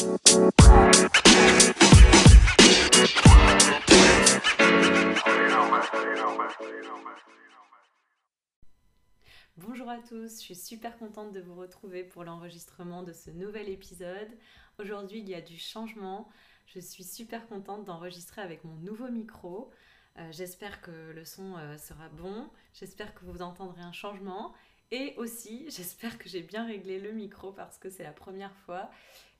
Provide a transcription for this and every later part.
Bonjour à tous, je suis super contente de vous retrouver pour l'enregistrement de ce nouvel épisode. Aujourd'hui, il y a du changement. Je suis super contente d'enregistrer avec mon nouveau micro. Euh, j'espère que le son euh, sera bon. J'espère que vous entendrez un changement. Et aussi, j'espère que j'ai bien réglé le micro parce que c'est la première fois.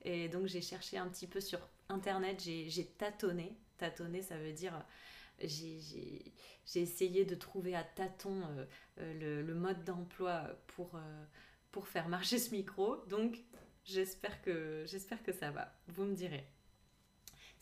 Et donc, j'ai cherché un petit peu sur Internet. J'ai tâtonné. Tâtonné, ça veut dire j'ai essayé de trouver à tâtons euh, le, mode d'emploi pour, pour faire marcher ce micro. Donc, j'espère que, que ça va. Vous me direz.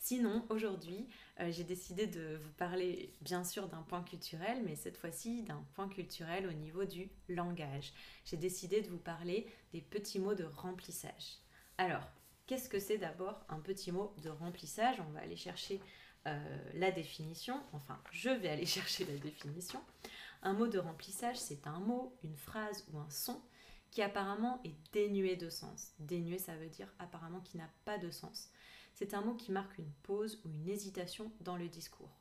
Sinon, aujourd'hui, euh, j'ai décidé de vous parler bien sûr d'un point culturel, mais cette fois-ci d'un point culturel au niveau du langage. J'ai décidé de vous parler des petits mots de remplissage. Alors, qu'est-ce que c'est d'abord un petit mot de remplissage? On va aller chercher euh, la définition. Enfin, je vais aller chercher la définition. Un mot de remplissage, c'est un mot, une phrase ou un son qui apparemment est dénué de sens. Dénué, ça veut dire apparemment qui n'a pas de sens. C'est un mot qui marque une pause ou une hésitation dans le discours.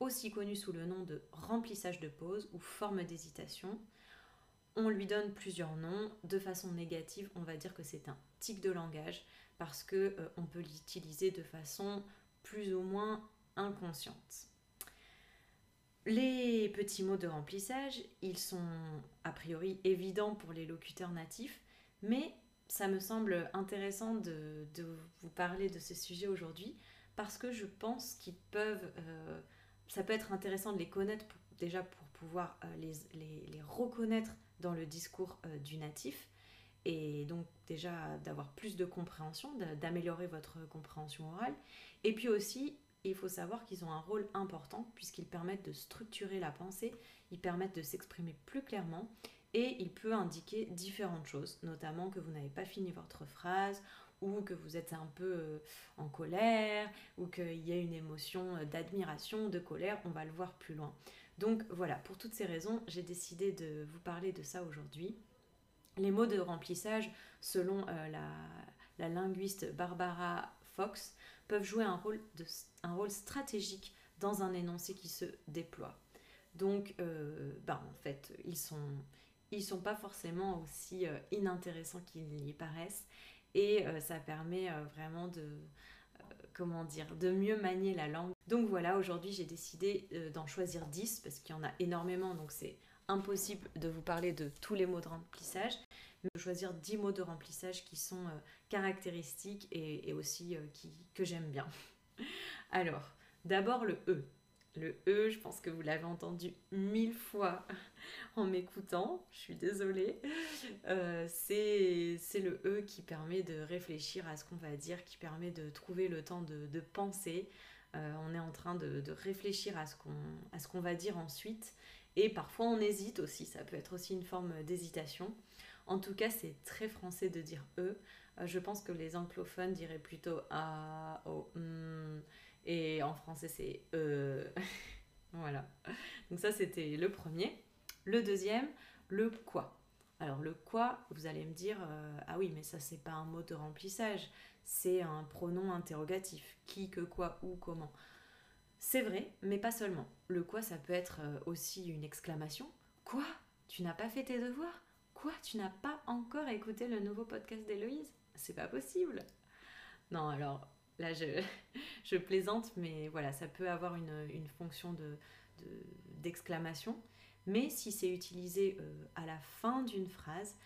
Aussi connu sous le nom de remplissage de pause ou forme d'hésitation, on lui donne plusieurs noms. De façon négative, on va dire que c'est un de langage parce que euh, on peut l'utiliser de façon plus ou moins inconsciente. Les petits mots de remplissage, ils sont a priori évidents pour les locuteurs natifs, mais ça me semble intéressant de, vous parler de ce sujet aujourd'hui parce que je pense qu'ils peuvent, euh, ça peut être intéressant de les connaître déjà pour pouvoir euh, les, reconnaître dans le discours du natif et donc déjà d'avoir plus de compréhension, d'améliorer votre compréhension orale. Et puis aussi, il faut savoir qu'ils ont un rôle important puisqu'ils permettent de structurer la pensée, ils permettent de s'exprimer plus clairement et il peut indiquer différentes choses, notamment que vous n'avez pas fini votre phrase ou que vous êtes un peu euh, en colère ou qu'il y a une émotion d'admiration, de colère, on va le voir plus loin. Donc voilà, pour toutes ces raisons, j'ai décidé de vous parler de ça aujourd'hui. Les mots de remplissage, selon euh, la, linguiste Barbara Fox, peuvent jouer un rôle, un stratégique dans un énoncé qui se déploie. Donc, ben, en fait, ils sont, sont pas forcément aussi euh, inintéressants qu'ils y paraissent. Et euh, ça permet euh, vraiment de, comment dire, de mieux manier la langue. Donc voilà, aujourd'hui j'ai décidé d'en choisir 10 parce qu'il y en a énormément, donc c'est impossible de vous parler de tous les mots de remplissage, mais de choisir 10 mots de remplissage qui sont caractéristiques et, aussi qui, que j'aime bien. Alors, d'abord le E. Le E, je pense que vous l'avez entendu mille fois en m'écoutant, je suis désolée. Euh, c'est le E qui permet de réfléchir à ce qu'on va dire, qui permet de trouver le temps de, penser. Euh, on est en train de, réfléchir à ce qu'on va dire ensuite. Et parfois on hésite aussi, ça peut être aussi une forme d'hésitation. En tout cas, c'est très français de dire E. Euh, je pense que les anglophones diraient plutôt A, O, hmm. Et en français, c'est E. voilà. Donc ça, c'était le premier. Le deuxième, le quoi. Alors le quoi, vous allez me dire, euh, ah oui, mais ça, c'est pas un mot de remplissage, c'est un pronom interrogatif. Qui, que, quoi, où, comment. C'est vrai, mais pas seulement. Le quoi, ça peut être euh, aussi une exclamation. Quoi? Tu n'as pas fait tes devoirs? Quoi? Tu n'as pas encore écouté le nouveau podcast d'Héloïse? C'est pas possible. Non, alors Là, je, plaisante, mais voilà, ça peut avoir une, fonction d'exclamation. mais si c'est utilisé euh, à la fin d'une phrase,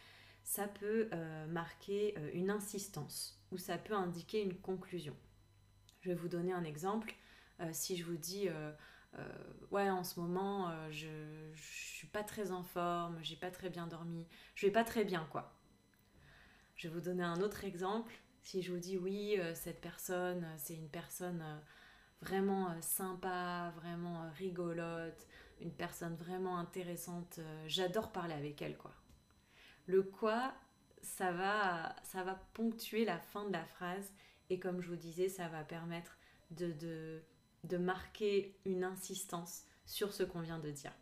ça peut euh, marquer une insistance ou ça peut indiquer une conclusion. Je vais vous donner un exemple. Si je vous dis ouais en ce moment je, je suis pas très en forme, j'ai pas très bien dormi, je vais pas très bien quoi. Je vais vous donner un autre exemple. Si je vous dis oui, euh, cette personne, euh, c'est une personne euh, vraiment sympa, vraiment rigolote, une personne vraiment intéressante, j'adore parler avec elle quoi. Le quoi, ça va, ça va ponctuer la fin de la phrase et comme je vous disais, ça va permettre de, de, de marquer une insistance sur ce qu'on vient de dire.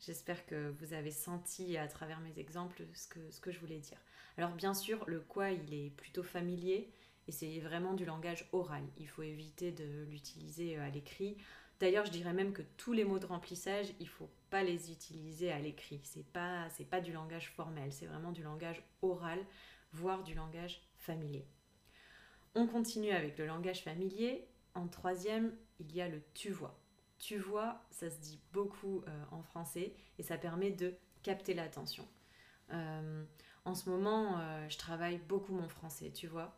J'espère que vous avez senti à travers mes exemples ce que, je voulais dire. Alors bien sûr, le quoi, il est plutôt familier et c'est vraiment du langage oral. Il faut éviter de l'utiliser à l'écrit. D'ailleurs, je dirais même que tous les mots de remplissage, il ne faut pas les utiliser à l'écrit. C'est pas pas du langage formel, c'est vraiment du langage oral, voire du langage familier. On continue avec le langage familier. En troisième, il y a le tu vois. Tu vois, ça se dit beaucoup euh, en français et ça permet de capter l'attention. Euh, en ce moment, euh, je travaille beaucoup mon français, tu vois.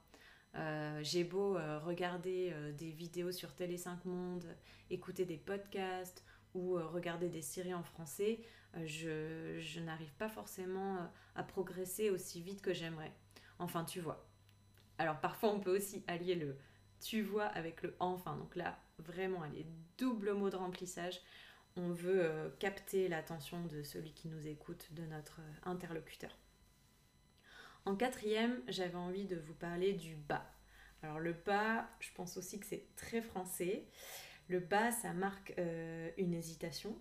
J'ai beau regarder des vidéos sur Télé 5 Monde, écouter des podcasts ou regarder des séries en français, je, je n'arrive pas forcément à progresser aussi vite que j'aimerais. Enfin, tu vois. Alors parfois, on peut aussi allier le tu vois avec le enfin. Donc là, vraiment, elle est double mot de remplissage. On veut euh, capter l'attention de celui qui nous écoute, de notre euh, interlocuteur. En quatrième, j'avais envie de vous parler du bas. Alors le bas, je pense aussi que c'est très français. Le bas, ça marque euh, une hésitation.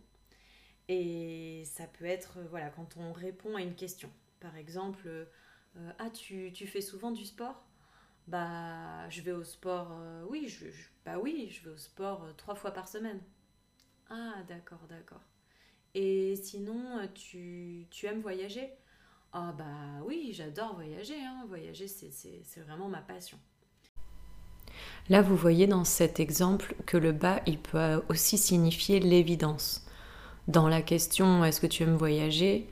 Et ça peut être, voilà, quand on répond à une question. Par exemple, ah, tu, tu fais souvent du sport? Bah, je vais au sport, euh, oui, je, bah oui, je vais au sport euh, trois fois par semaine. Ah, d'accord, d'accord. Et sinon, euh, tu, tu aimes voyager? Ah, bah oui, j'adore voyager. Hein. Voyager, c'est vraiment ma passion. Là, vous voyez dans cet exemple que le bas, il peut aussi signifier l'évidence. Dans la question est-ce que tu aimes voyager?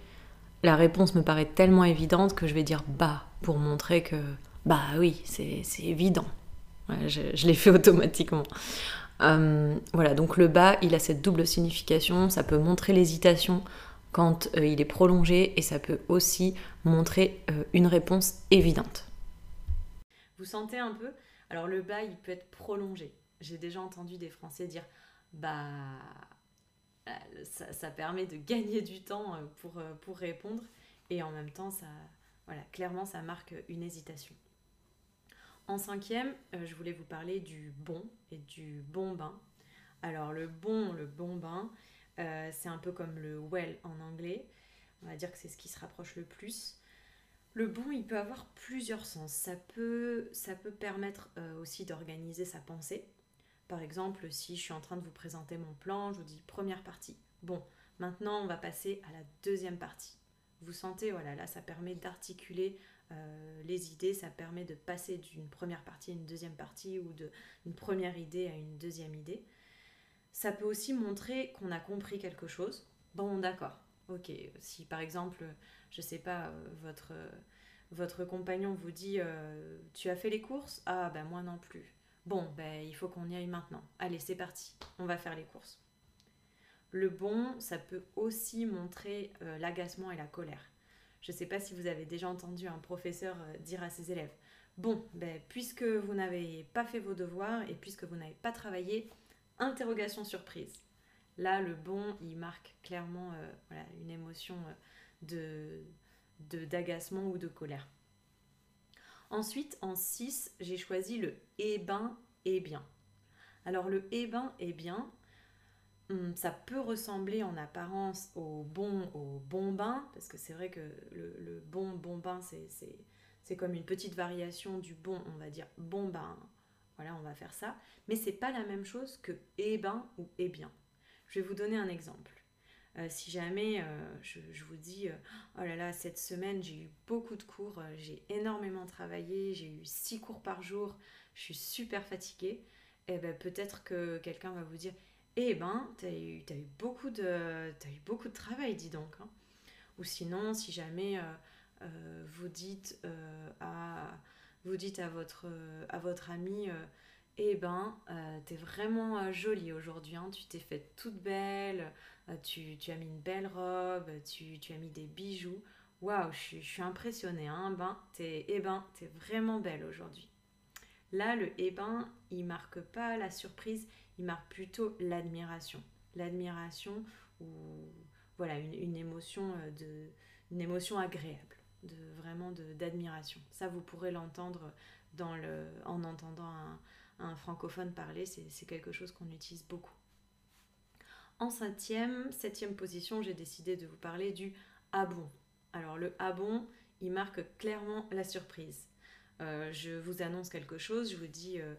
La réponse me paraît tellement évidente que je vais dire bas pour montrer que bah oui, c'est évident. je, l'ai fait automatiquement. Euh, voilà, donc le bas, il a cette double signification. Ça peut montrer l'hésitation quand euh, il est prolongé et ça peut aussi montrer euh, une réponse évidente. Vous sentez un peu Alors le bas, il peut être prolongé. J'ai déjà entendu des Français dire bah ça, permet de gagner du temps pour, pour répondre et en même temps ça voilà clairement ça marque une hésitation. En cinquième, euh, je voulais vous parler du bon et du bon bain. Alors le bon, le bon bain, euh, c'est un peu comme le well en anglais. On va dire que c'est ce qui se rapproche le plus. Le bon, il peut avoir plusieurs sens. Ça peut, permettre euh, aussi d'organiser sa pensée. Par exemple, si je suis en train de vous présenter mon plan, je vous dis première partie. Bon, maintenant on va passer à la deuxième partie. Vous sentez, voilà, là ça permet d'articuler euh, les idées, ça permet de passer d'une première partie à une deuxième partie ou d'une première idée à une deuxième idée. Ça peut aussi montrer qu'on a compris quelque chose. Bon, d'accord. Ok, si par exemple, je sais pas, euh, votre, votre compagnon vous dit euh, Tu as fait les courses? Ah, ben moi non plus. Bon, ben il faut qu'on y aille maintenant. Allez, c'est parti, on va faire les courses. Le bon, ça peut aussi montrer l'agacement et la colère. Je ne sais pas si vous avez déjà entendu un professeur euh, dire à ses élèves Bon, ben, puisque vous n'avez pas fait vos devoirs et puisque vous n'avez pas travaillé, interrogation surprise. Là, le bon, il marque clairement euh, une émotion euh, de d'agacement ou de colère. Ensuite, en 6, j'ai choisi le eh ben et bien. Alors le eh ben et bien, ça peut ressembler en apparence au bon, au bon bain, parce que c'est vrai que le, bon, bon bain, c'est comme une petite variation du bon, on va dire bon bain. Voilà, on va faire ça. Mais c'est pas la même chose que eh ben ou eh bien. Je vais vous donner un exemple. Euh, si jamais euh, je, vous dis euh, oh là là cette semaine j'ai eu beaucoup de cours j'ai énormément travaillé j'ai eu six cours par jour je suis super fatiguée et eh ben peut-être que quelqu'un va vous dire eh ben, t'as eu, as eu, beaucoup de, eu beaucoup de travail, dis donc. Hein. Ou sinon, si jamais euh, euh, vous, dites, euh, à, vous dites à votre, à votre ami, eh ben, t'es vraiment jolie aujourd'hui, hein. tu t'es faite toute belle, tu, tu, as mis une belle robe, tu, tu as mis des bijoux. Waouh, je, je, suis impressionnée, hein, ben, es, eh ben, t'es vraiment belle aujourd'hui. Là, le eh ben, il marque pas la surprise, il marque plutôt l'admiration. L'admiration ou voilà une, émotion euh, de une émotion agréable, de vraiment d'admiration. Ça vous pourrez l'entendre dans le en entendant un, francophone parler, c'est quelque chose qu'on utilise beaucoup. En septième, septième position, j'ai décidé de vous parler du ah. Alors le ah il marque clairement la surprise. Euh, je vous annonce quelque chose, je vous dis, euh,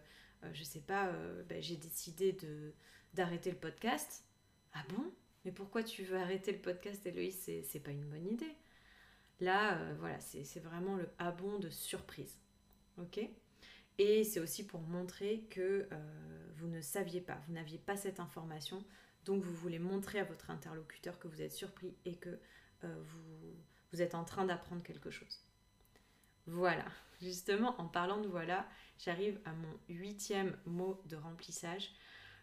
je sais pas, ben, j'ai décidé de d'arrêter le podcast. Ah bon? Mais pourquoi tu veux arrêter le podcast, Héloïse? C'est pas une bonne idée. Là, voilà, c'est vraiment le ah bon de surprise. Ok? Et c'est aussi pour montrer que vous ne saviez pas, vous n'aviez pas cette information, donc vous voulez montrer à votre interlocuteur que vous êtes surpris et que vous, vous êtes en train d'apprendre quelque chose. Voilà, justement en parlant de voilà, j'arrive à mon huitième mot de remplissage.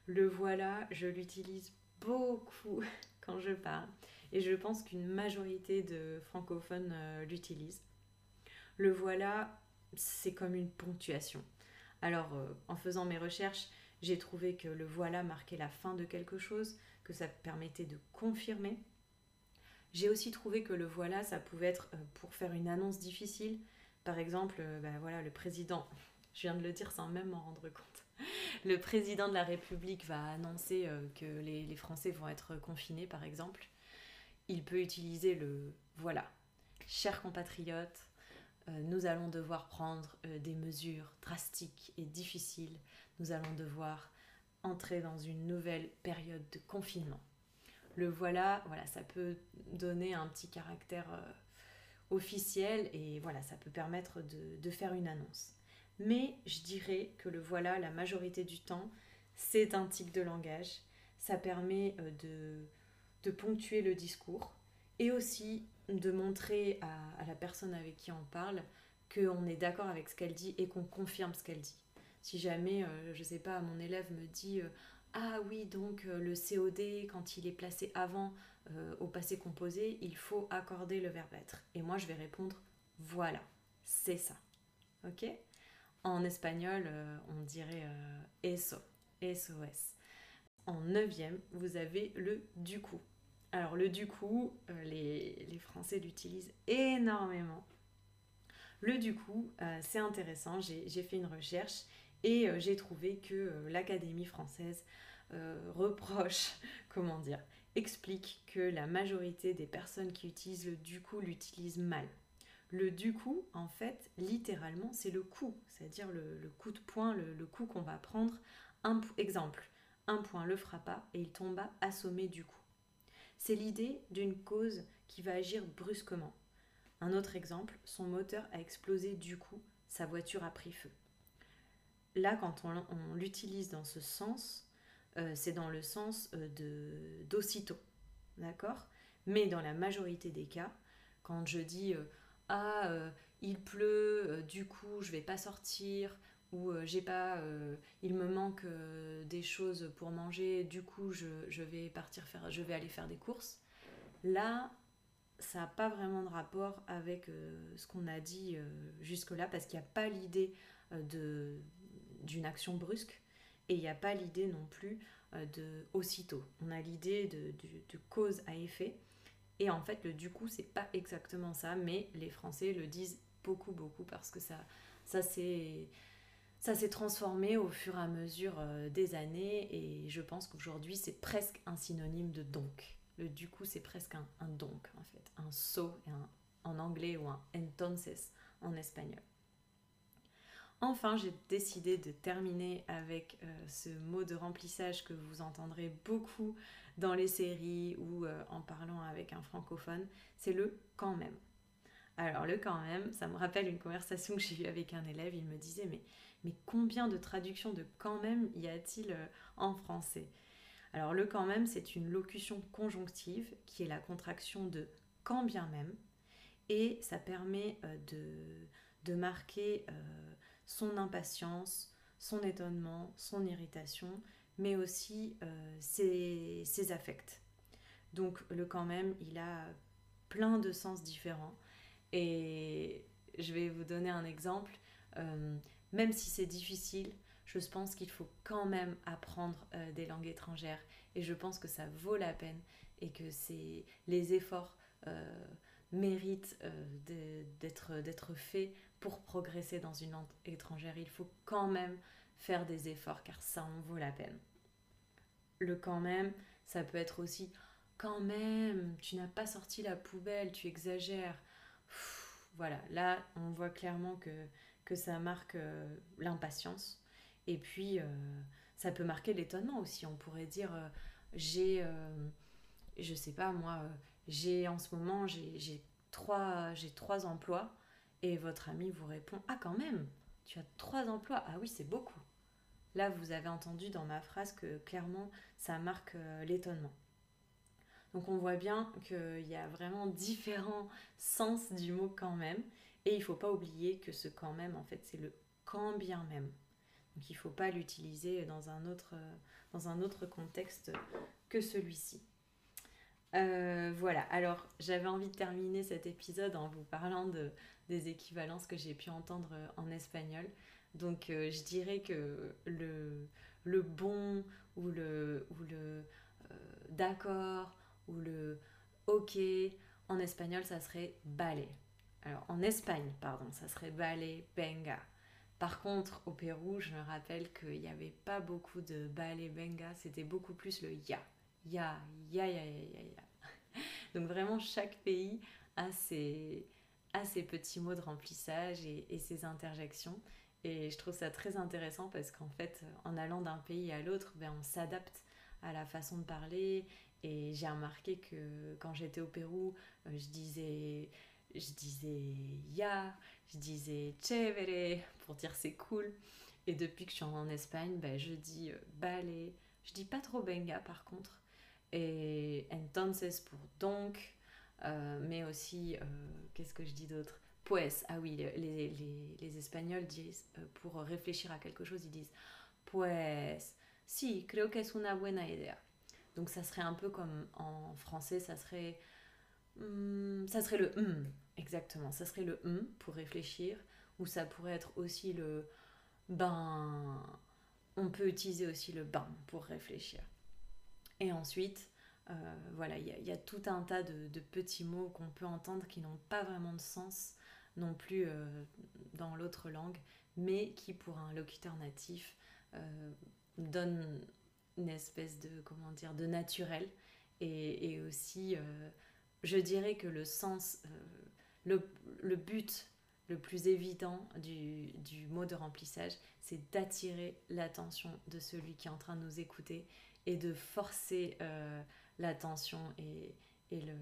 Le voilà, je l'utilise beaucoup quand je parle et je pense qu'une majorité de francophones euh, l'utilisent. Le voilà, c'est comme une ponctuation. Alors, euh, en faisant mes recherches, j'ai trouvé que le voilà marquait la fin de quelque chose, que ça permettait de confirmer. J'ai aussi trouvé que le voilà, ça pouvait être euh, pour faire une annonce difficile, par exemple, euh, bah, voilà, le président, je viens de le dire sans même m'en rendre compte, le président de la République va annoncer euh, que les, Français vont être confinés, par exemple. Il peut utiliser le voilà, chers compatriotes, euh, nous allons devoir prendre des mesures drastiques et difficiles. Nous allons devoir entrer dans une nouvelle période de confinement. Le voilà, voilà, ça peut donner un petit caractère officiel et voilà, ça peut permettre de, faire une annonce. Mais je dirais que le voilà, la majorité du temps, c'est un tic de langage. Ça permet euh, de, ponctuer le discours et aussi de montrer à, la personne avec qui on parle qu'on est d'accord avec ce qu'elle dit et qu'on confirme ce qu'elle dit. Si jamais, euh, je sais pas, mon élève me dit euh, Ah oui, donc le COD, quand il est placé avant euh, au passé composé, il faut accorder le verbe être. Et moi, je vais répondre voilà, c'est ça. Ok? En espagnol, euh, on dirait euh, eso, SOS. En neuvième, vous avez le du coup. Alors le du coup, les, les, Français l'utilisent énormément. Le du coup, c'est intéressant, j'ai fait une recherche et j'ai trouvé que l'Académie française reproche, comment dire, explique que la majorité des personnes qui utilisent le du coup l'utilisent mal. Le du coup, en fait, littéralement, c'est le coup, c'est-à-dire le, coup de poing, le, coup qu'on va prendre. Un exemple, un point le frappa et il tomba assommé du coup. C'est l'idée d'une cause qui va agir brusquement. Un autre exemple, son moteur a explosé du coup, sa voiture a pris feu. Là, quand on l'utilise dans ce sens, c'est dans le sens euh, de d'aussitôt. D'accord? Mais dans la majorité des cas, quand je dis euh, Ah, il pleut, du coup, je vais pas sortir, ou j'ai pas, il me manque des choses pour manger, du coup, je vais aller faire des courses. Là, ça n'a pas vraiment de rapport avec ce qu'on a dit jusque-là, parce qu'il n'y a pas l'idée d'une action brusque et il n'y a pas l'idée non plus euh, de aussitôt. On a l'idée de, cause à effet. Et en fait, le du coup, c'est pas exactement ça, mais les Français le disent beaucoup, beaucoup parce que ça, ça s'est ça s'est transformé au fur et à mesure euh, des années et je pense qu'aujourd'hui c'est presque un synonyme de donc. Le du coup c'est presque un, donc en fait, un so en anglais ou un entonces en espagnol. Enfin, j'ai décidé de terminer avec euh, ce mot de remplissage que vous entendrez beaucoup dans les séries ou euh, en parlant avec un francophone, c'est le quand même. Alors le quand même, ça me rappelle une conversation que j'ai eue avec un élève, il me disait mais, combien de traductions de quand même y a-t-il euh, en français? Alors le quand même, c'est une locution conjonctive qui est la contraction de quand bien même et ça permet de marquer son impatience, son étonnement, son irritation, mais aussi euh, ses, affects. Donc le quand même, il a plein de sens différents. Et je vais vous donner un exemple. Euh, même si c'est difficile, je pense qu'il faut quand même apprendre euh, des langues étrangères. Et je pense que ça vaut la peine et que les efforts méritent d'être faits pour progresser dans une langue étrangère, il faut quand même faire des efforts car ça en vaut la peine. Le quand même, Ça peut être aussi quand même, tu n'as pas sorti la poubelle, tu exagères. voilà, là, on voit clairement que, que ça marque euh, l'impatience. Et puis, euh, ça peut marquer l'étonnement aussi. On pourrait dire, euh, j'ai, je sais pas moi, j'ai en ce moment, j'ai trois, trois emplois. Et votre ami vous répond, ah quand même, tu as trois emplois. Ah oui, c'est beaucoup. Là, vous avez entendu dans ma phrase que clairement, ça marque l'étonnement. Donc on voit bien qu'il y a vraiment différents sens du mot quand même. Et il ne faut pas oublier que ce quand même, en fait, c'est le quand bien même. Donc il ne faut pas l'utiliser dans, autre, dans un autre contexte que celui-ci. Euh, voilà, alors j'avais envie de terminer cet épisode en vous parlant de, des équivalences que j'ai pu entendre en espagnol. Donc euh, je dirais que le, bon ou le, ou le euh, d'accord ou le ok. En espagnol, ça serait ballet. Alors, en Espagne, pardon, ça serait ballet, benga. Par contre, au Pérou, je me rappelle qu'il n'y avait pas beaucoup de ballet, benga, c'était beaucoup plus le. Ya, ya, ya, ya, ya, ya. Donc, vraiment, chaque pays a ses, petits mots de remplissage et, ses interjections. Et je trouve ça très intéressant parce qu'en fait, en allant d'un pays à l'autre, ben, on s'adapte à la façon de parler et j'ai remarqué que quand j'étais au Pérou, euh, je disais je disais ya, je disais chévere pour dire c'est cool. Et depuis que je suis en Espagne, ben, je dis euh, ballet. Je dis pas trop benga par contre. Et entonces pour donc. Euh, mais aussi, qu'est-ce que je dis d'autre? Pues. Ah oui, les, les, les Espagnols disent, pour réfléchir à quelque chose, ils disent Pues. Si, creo que es una buena idea. Donc ça serait un peu comme en français, ça serait, hmm, ça serait le hum, exactement. Ça serait le hum pour réfléchir, ou ça pourrait être aussi le ben. On peut utiliser aussi le ben pour réfléchir. Et ensuite, euh, voilà, il y, a tout un tas de, petits mots qu'on peut entendre qui n'ont pas vraiment de sens non plus euh, dans l'autre langue, mais qui pour un locuteur natif euh, donnent une espèce de, comment dire, de naturel. Et, aussi, euh, je dirais que le sens, euh, le, but le plus évident du, mot de remplissage, c'est d'attirer l'attention de celui qui est en train de nous écouter et de forcer euh, l'attention et, le,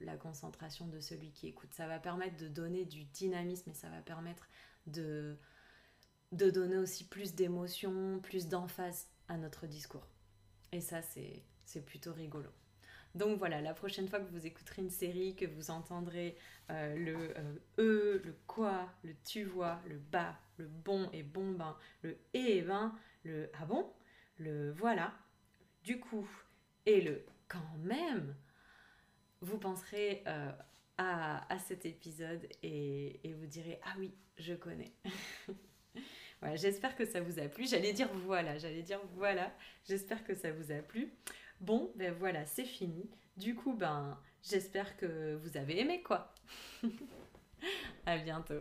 la concentration de celui qui écoute. Ça va permettre de donner du dynamisme et ça va permettre de, de donner aussi plus d'émotion, plus d'emphase à notre discours. Et ça, c'est plutôt rigolo. Donc voilà, la prochaine fois que vous écouterez une série, que vous entendrez euh, le euh, E, le quoi, le tu vois, le bas, le bon et bon ben, le et ben, le ah bon, le voilà, du coup et le quand même, vous penserez euh, à, cet épisode et, et vous direz ah oui, je connais. Voilà, j'espère que ça vous a plu. J'allais dire voilà, j'allais dire voilà. J'espère que ça vous a plu. Bon, ben voilà, c'est fini. Du coup, ben, j'espère que vous avez aimé quoi. à bientôt.